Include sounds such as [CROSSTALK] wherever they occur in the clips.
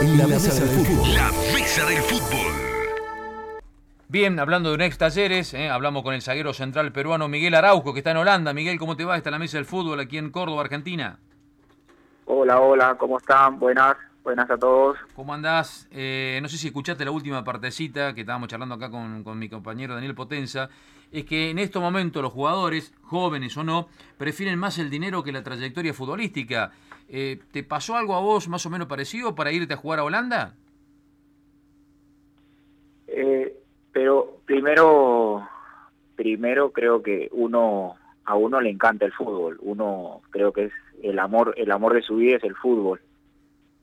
en la mesa del fútbol. La mesa del fútbol. Bien, hablando de un ex talleres, eh, hablamos con el zaguero central peruano Miguel Araujo, que está en Holanda. Miguel, ¿cómo te va? Está en la mesa del fútbol aquí en Córdoba, Argentina. Hola, hola, ¿cómo están? Buenas, buenas a todos. ¿Cómo andás? Eh, no sé si escuchaste la última partecita que estábamos charlando acá con, con mi compañero Daniel Potenza. Es que en estos momentos los jugadores, jóvenes o no, prefieren más el dinero que la trayectoria futbolística. Eh, ¿Te pasó algo a vos más o menos parecido para irte a jugar a Holanda? Eh, pero primero, primero creo que uno a uno le encanta el fútbol. Uno creo que es el amor, el amor de su vida es el fútbol.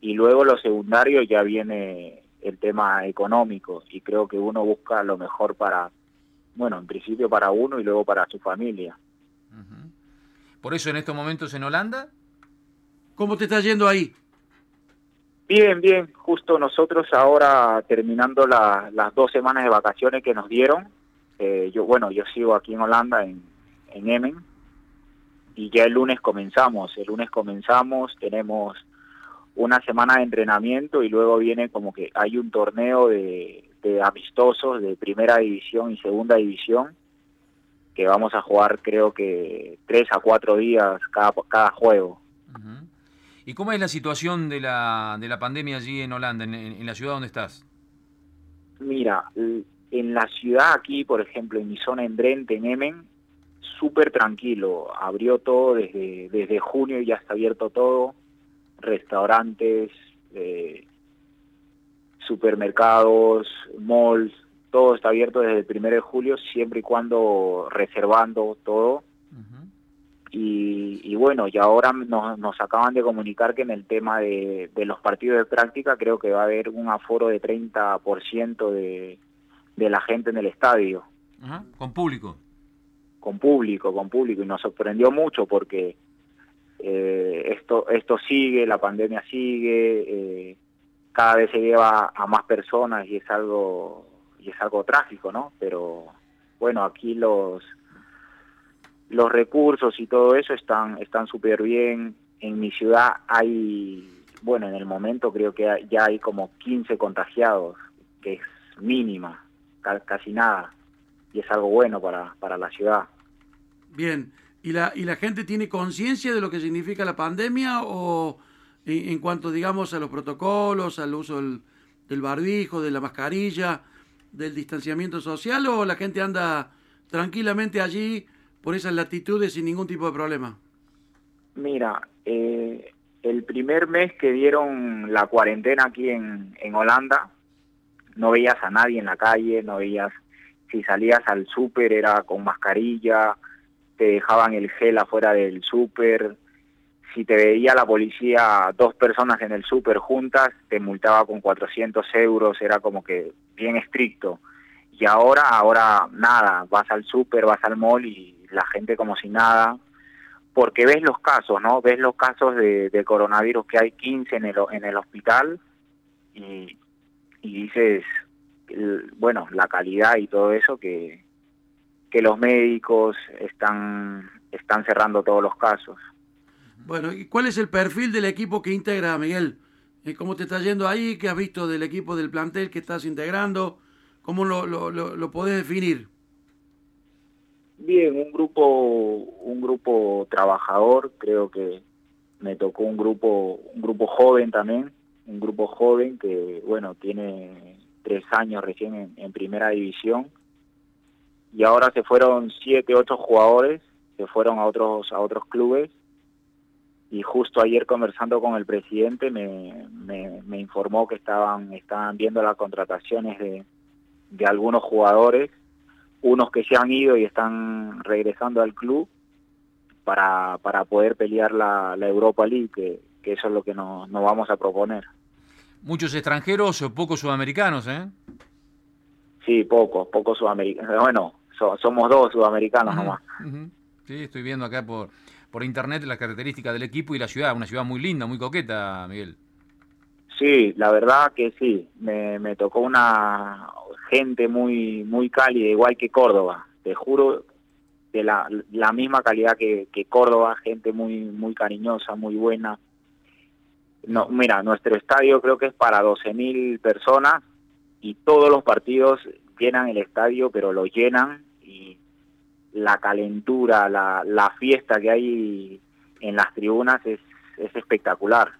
Y luego lo secundario ya viene el tema económico y creo que uno busca lo mejor para, bueno, en principio para uno y luego para su familia. ¿Por eso en estos momentos en Holanda? ¿Cómo te está yendo ahí? Bien, bien. Justo nosotros ahora terminando la- las dos semanas de vacaciones que nos dieron. eh, yo, bueno, yo sigo aquí en Holanda, en, en Emmen, y ya el lunes comenzamos. El lunes comenzamos, tenemos una semana de entrenamiento y luego viene como que hay un torneo de, de amistosos de primera división y segunda división que vamos a jugar creo que tres a cuatro días cada, cada juego. ¿Y cómo es la situación de la, de la pandemia allí en Holanda, en, la ciudad donde estás? Mira, en la ciudad aquí, por ejemplo, en mi zona en Drenthe, en Emmen, súper tranquilo. Abrió todo desde, desde junio y ya está abierto todo. Restaurantes, eh, supermercados, malls, todo está abierto desde el primero de julio, siempre y cuando reservando todo. Y, y bueno, y ahora nos, nos acaban de comunicar que en el tema de, de los partidos de práctica creo que va a haber un aforo de 30% de, de la gente en el estadio, Con público. con público, con público, y nos sorprendió mucho porque eh, esto, esto sigue, la pandemia sigue, eh, cada vez se lleva a más personas y es algo, y es algo trágico, ¿no? Pero bueno, aquí los los recursos y todo eso están están súper bien. En mi ciudad hay, bueno, en el momento creo que ya hay como 15 contagiados, que es mínima, ca- casi nada, y es algo bueno para, para la ciudad. Bien. ¿Y la, ¿Y la gente tiene conciencia de lo que significa la pandemia o en, cuanto, digamos, a los protocolos, al uso del, del barbijo, de la mascarilla, del distanciamiento social o la gente anda tranquilamente allí por esas latitudes sin ningún tipo de problema? Mira, eh, el primer mes que dieron la cuarentena aquí en, en Holanda, no veías a nadie en la calle, no veías, si salías al súper era con mascarilla, te dejaban el gel afuera del súper, si te veía la policía dos personas en el súper juntas, te multaba con 400 euros, era como que bien estricto. Y ahora, ahora nada, vas al súper, vas al mall y la gente como si nada, porque ves los casos, ¿no? Ves los casos de, coronavirus que hay 15 en el, en el hospital y, y dices, bueno, la calidad y todo eso que, que los médicos están, están cerrando todos los casos. Bueno, ¿y cuál es el perfil del equipo que integra, Miguel? Eh, ¿Cómo te está yendo ahí? ¿Qué has visto del equipo del plantel que estás integrando? ¿Cómo lo, lo, lo, lo podés definir? Bien, un grupo, un grupo trabajador, creo que me tocó un grupo, un grupo joven también, un grupo joven que, bueno, tiene tres años recién en, en primera división y ahora se fueron siete, ocho jugadores, se fueron a otros, a otros clubes y justo ayer conversando con el presidente me, me, me informó que estaban, estaban viendo las contrataciones de, de algunos jugadores unos que se han ido y están regresando al club para, para poder pelear la, la Europa League, que, que eso es lo que nos, nos vamos a proponer. Muchos extranjeros o pocos sudamericanos, ¿eh? Sí, pocos, pocos sudamericanos. Bueno, so- somos dos sudamericanos Ujú, nomás. ujú. Sí, estoy viendo acá por, por internet las características del equipo y la ciudad. Una ciudad muy linda, muy coqueta, Miguel. Sí, la verdad que sí. Me, me tocó una gente muy muy cálida, igual que Córdoba. Te juro, de la, la misma calidad que, que Córdoba, gente muy muy cariñosa, muy buena. No, mira, nuestro estadio creo que es para 12.000 personas y todos los partidos llenan el estadio, pero lo llenan la calentura, la, la fiesta que hay en las tribunas es, es espectacular.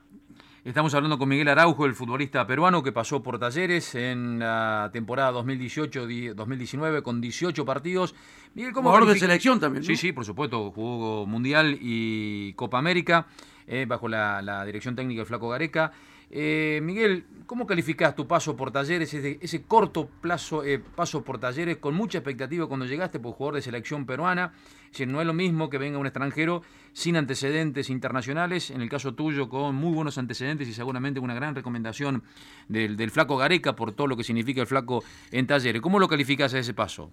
Estamos hablando con Miguel Araujo, el futbolista peruano que pasó por Talleres en la temporada 2018-2019 con 18 partidos. Miguel, ¿cómo Jugador de selección también. Sí, sí, por supuesto. Jugó Mundial y Copa América eh, bajo la, la, dirección técnica del Flaco Gareca. Eh, Miguel, ¿cómo calificás tu paso por talleres, ese, corto plazo, eh, paso por talleres con mucha expectativa cuando llegaste por jugador de selección peruana? Si no es lo mismo que venga un extranjero sin antecedentes internacionales, en el caso tuyo con muy buenos antecedentes y seguramente una gran recomendación del, flaco Gareca por todo lo que significa el flaco en talleres. ¿Cómo lo calificás a ese paso?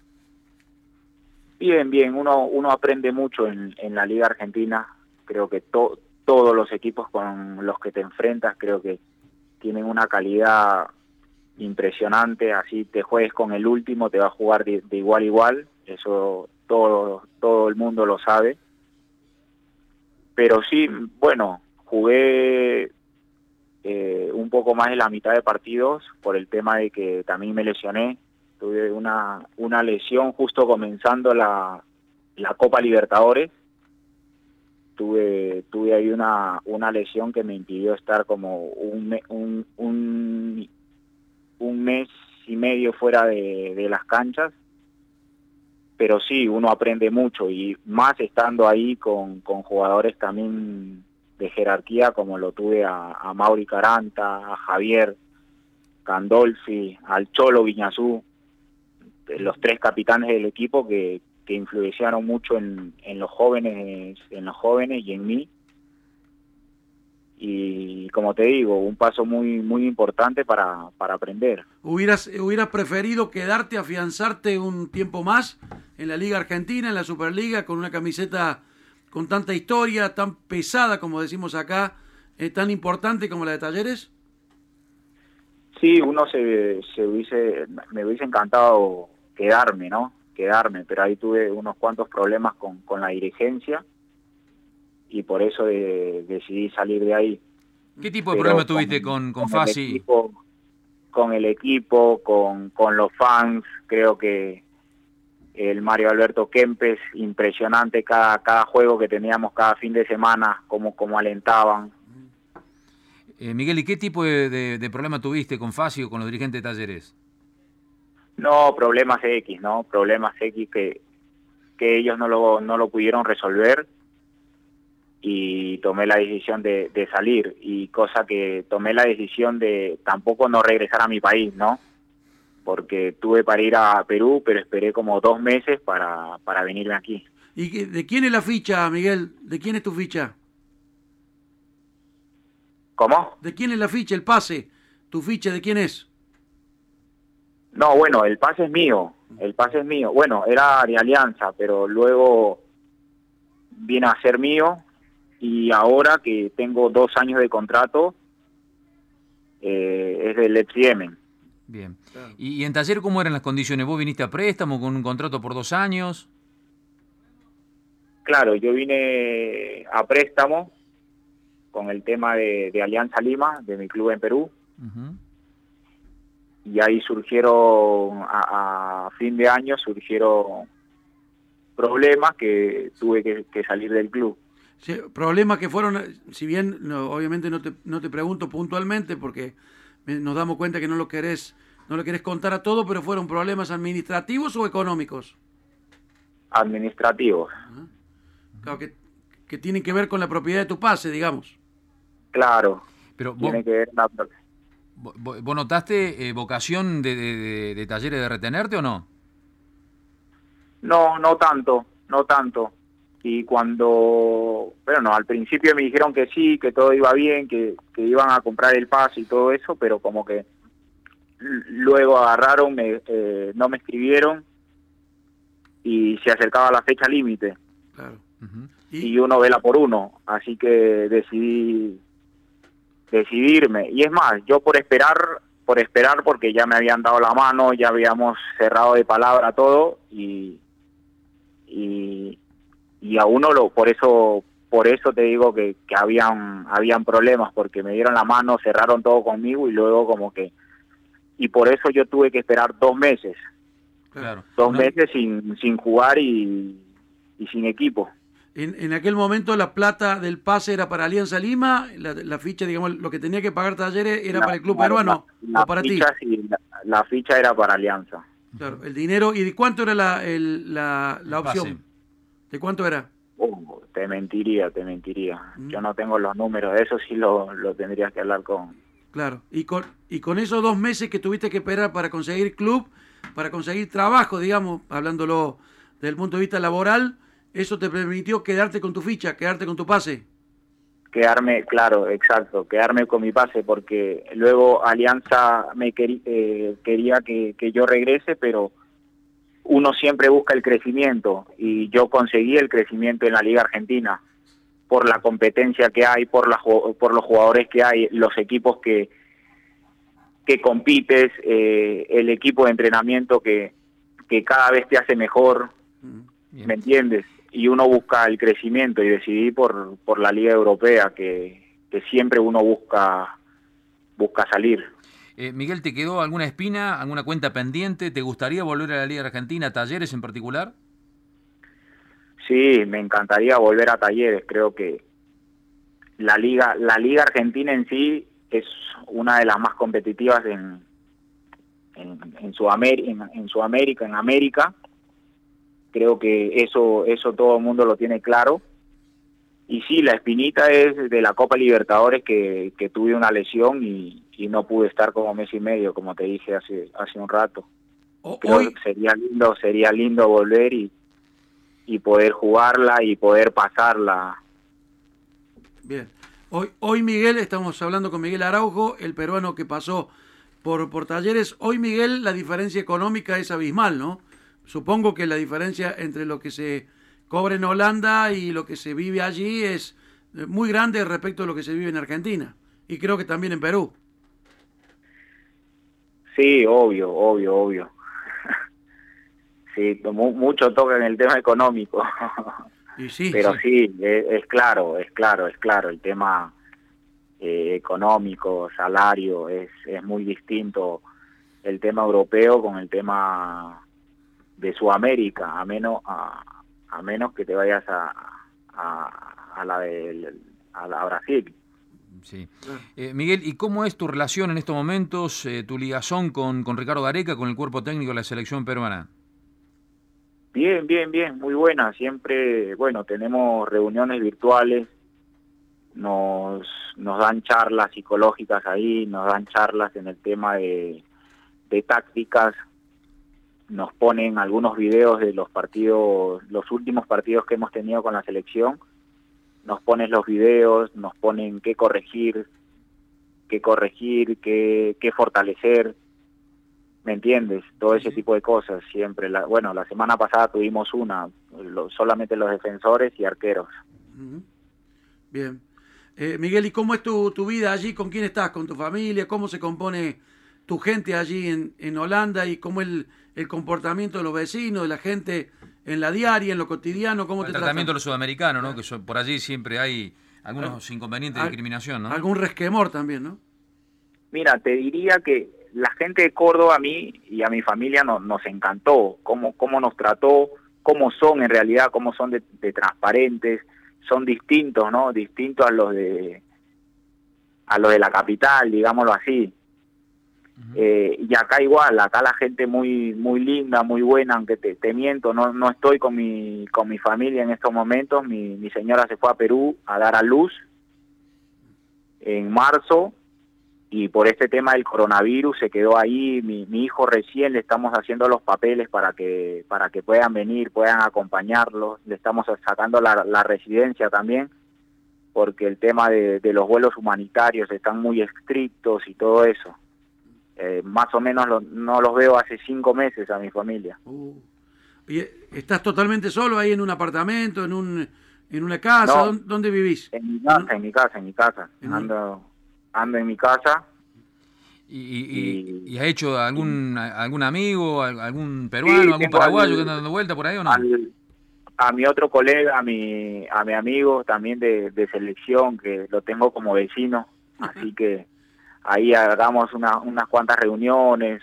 Bien, bien, uno, uno aprende mucho en, la Liga Argentina, creo que todos los equipos con los que te enfrentas, creo que tienen una calidad impresionante, así te juegues con el último, te va a jugar de, igual a igual, eso todo, todo el mundo lo sabe. Pero sí, bueno, jugué eh, un poco más de la mitad de partidos por el tema de que también me lesioné, tuve una, una lesión justo comenzando la, la Copa Libertadores tuve tuve ahí una, una lesión que me impidió estar como un, un, un, mes y medio fuera de, las canchas. Pero sí uno aprende mucho y más estando ahí con, con jugadores también de jerarquía como lo tuve a, a Mauri Caranta, a Javier Candolfi, al Cholo Viñazú, los tres capitanes del equipo que, que influenciaron mucho en, en los jóvenes en los jóvenes y en mí. Y como te digo un paso muy muy importante para, para aprender. Hubieras hubieras preferido quedarte afianzarte un tiempo más en la liga argentina en la superliga con una camiseta con tanta historia tan pesada como decimos acá eh, tan importante como la de talleres sí uno se, se hubiese me hubiese encantado quedarme no quedarme, pero ahí tuve unos cuantos problemas con, con la dirigencia y por eso decidí salir de ahí. ¿Qué tipo de problemas tuviste con, con, Fasi? con el equipo, con, con los fans, creo que el Mario Alberto Kempes, impresionante cada, cada juego que teníamos cada fin de semana, como, como alentaban. Eh, Miguel, ¿y qué tipo de, de, de problema tuviste con Fasi o con los dirigentes de talleres? No, problemas X, ¿no? Problemas X que, que ellos no lo, no lo pudieron resolver y tomé la decisión de, de, salir y cosa que tomé la decisión de tampoco no regresar a mi país, ¿no? Porque tuve para ir a Perú, pero esperé como dos meses para, para venirme aquí. ¿Y de quién es la ficha, Miguel? ¿De quién es tu ficha? ¿Cómo? ¿De quién es la ficha, el pase? ¿Tu ficha de quién es? No, bueno, el pase es mío, el pase es mío. Bueno, era de Alianza, pero luego viene a ser mío y ahora que tengo dos años de contrato eh, es del Epsiemen. Bien. ¿Y, en taller cómo eran las condiciones? ¿Vos viniste a préstamo con un contrato por dos años? Claro, yo vine a préstamo con el tema de, Alianza Lima, de mi club en Perú y ahí surgieron, a, fin de año surgieron problemas que tuve que, salir del club. problemas que fueron, si bien obviamente no te, no te pregunto puntualmente porque nos damos cuenta que no lo querés, no lo querés contar a todo, pero fueron problemas administrativos o económicos. Administrativos. Claro, que, que tienen que ver con la propiedad de tu pase, digamos. Claro. Pero tiene que ver la, ¿Vos notaste eh, vocación de, de, talleres de retenerte o no? No, no tanto, no tanto. Y cuando, bueno, al principio me dijeron que sí, que todo iba bien, que, que iban a comprar el pase y todo eso, pero como que luego agarraron, me, eh, no me escribieron y se acercaba la fecha límite. Claro. ¿Y? y uno vela por uno, así que decidí decidirme. Y es más, yo por esperar, por esperar, porque ya me habían dado la mano, ya habíamos cerrado de palabra todo y, y, a uno lo, por eso por eso te digo que, que habían, habían problemas, porque me dieron la mano, cerraron todo conmigo y luego como que... Y por eso yo tuve que esperar dos meses. Claro. Dos No, meses sin, sin jugar y, y sin equipo. En, en aquel momento la plata del pase era para Alianza Lima, la, la ficha, digamos, lo que tenía que pagar Talleres era La- para el club peruano la- o para ti. ficha, sí, la, la ficha era para Alianza. Claro, el dinero. ¿Y de cuánto era la, el- la, la El pase. opción? ¿De cuánto era? Oh, te mentiría, te mentiría. Mm. Yo no tengo los números, eso sí lo, lo tendrías que hablar con... Claro. Y con, y con esos dos meses que tuviste que esperar para conseguir club, para conseguir trabajo, digamos, hablándolo desde el punto de vista laboral, eso te permitió quedarte con tu ficha, quedarte con tu pase. Quedarme, claro, exacto, quedarme con mi pase, porque luego Alianza me eh, quería que, que yo regrese, pero uno siempre busca el crecimiento y yo conseguí el crecimiento en la Liga Argentina por la competencia que hay, por, la, por los jugadores que hay, los equipos que, que compites, eh, el equipo de entrenamiento que, que cada vez te hace mejor, Mm. Bien. ¿me entiendes? Y uno busca el crecimiento y decidí por, por la Liga Europea, que, que siempre uno busca, busca salir. Eh, Miguel, ¿te quedó alguna espina, alguna cuenta pendiente? ¿Te gustaría volver a la Liga Argentina, talleres en particular? Sí, me encantaría volver a talleres, creo que la liga, la liga argentina en sí es una de las más competitivas en, en, en, Sudamérica, en, en Sudamérica, en América. Creo que eso, eso todo el mundo lo tiene claro. Y sí, la espinita es de la Copa Libertadores que, que tuve una lesión y, y no pude estar como mes y medio, como te dije hace, hace un rato. O- Creo hoy, que sería lindo, sería lindo volver y, y poder jugarla y poder pasarla. bien. Hoy, hoy Miguel, estamos hablando con Miguel Araujo, el peruano que pasó por, por talleres. Hoy Miguel, la diferencia económica es abismal, ¿no? Supongo que la diferencia entre lo que se cobra en Holanda y lo que se vive allí es eh, muy grande respecto a lo que se vive en Argentina. Y creo que también en Perú. Sí, obvio, obvio, obvio. [LAUGHS] sí, mu- mucho toca en el tema económico. Y sí, Pero sí. sí, es, es claro, es claro, es claro. El tema eh, económico, salario, es, es muy distinto el tema europeo con el tema de Sudamérica, a menos, a, a menos que te vayas a, a, a la de a la Brasil. Sí. Eh, Miguel, ¿y cómo es tu relación en estos momentos, eh, tu ligazón con, con Ricardo Gareca, con el cuerpo técnico de la selección peruana? Bien, bien, bien, muy buena. Siempre, bueno, tenemos reuniones virtuales, nos, nos dan charlas psicológicas ahí, nos dan charlas en el tema de, de tácticas, nos ponen algunos videos de los partidos, los últimos partidos que hemos tenido con la selección, nos ponen los videos, nos ponen qué corregir, qué corregir, qué, qué fortalecer. ¿Me entiendes? Todo ese tipo de cosas siempre. La, bueno, la semana pasada tuvimos una, lo- solamente los defensores y arqueros. Bien. Eh, Miguel, ¿y cómo es tu, tu vida allí? ¿Con quién estás? ¿Con tu familia? ¿Cómo se compone tu gente allí en, en Holanda? ¿Y cómo el, el comportamiento de los vecinos, de la gente en la diaria, en lo cotidiano? ¿Cómo El te tratamiento de los sudamericanos, ¿no? Que son- por allí siempre hay algunos inconvenientes de discriminación, ¿no? Algún resquemor también, ¿no? Mira, te diría que la gente de Córdoba a mí y a mi familia no- nos encantó, cómo, cómo nos trató, cómo son en realidad, cómo son de, de transparentes, son distintos, ¿no? Distintos a los de a los de la capital, digámoslo así. Eh, y acá igual, acá la gente muy muy linda, muy buena, aunque te, miento, no, no estoy con mi, con mi familia en estos momentos, mi, mi señora se fue a Perú a dar a luz en marzo y por este tema del coronavirus se quedó ahí, mi, mi hijo recién le estamos haciendo los papeles para que, para que puedan venir, puedan acompañarlos, le estamos sacando la, la residencia también porque el tema de, de los vuelos humanitarios están muy estrictos y todo eso. Eh, más o menos lo- no los veo hace cinco meses a mi familia. Uh. Oye, ¿Estás totalmente solo ahí en un apartamento, en, un, en una casa? No. ¿Dónde, dónde vivís? En mi casa, en mi casa, en mi casa. En un- Ando, ando en mi casa. ¿Y, y, y- y- y has hecho algún algún amigo, al- algún peruano, Sí, algún paraguayo al- que anda dando vuelta por ahí o no? Al, a mi otro colega, a mi, a mi amigo también de, de selección, que lo tengo como vecino, así que ahí hagamos una, unas cuantas reuniones.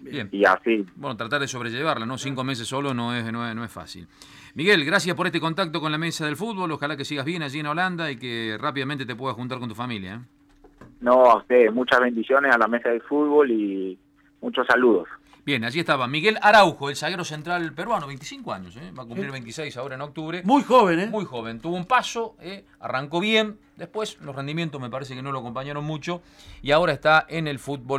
Bien. y así. Bueno, tratar de sobrellevarla, ¿no? Cinco meses solo no es, no es, no es fácil. Miguel, gracias por este contacto con la mesa del fútbol. Ojalá que sigas bien allí en Holanda y que rápidamente te puedas juntar con tu familia. ¿eh? No, a ustedes, muchas bendiciones a la mesa del fútbol y muchos saludos. Bien, allí estaba Miguel Araujo, el zaguero central peruano, 25 años, ¿eh? va a cumplir 26 ahora en octubre. Muy joven, ¿eh? Muy joven, tuvo un paso, ¿eh? arrancó bien, después los rendimientos me parece que no lo acompañaron mucho y ahora está en el fútbol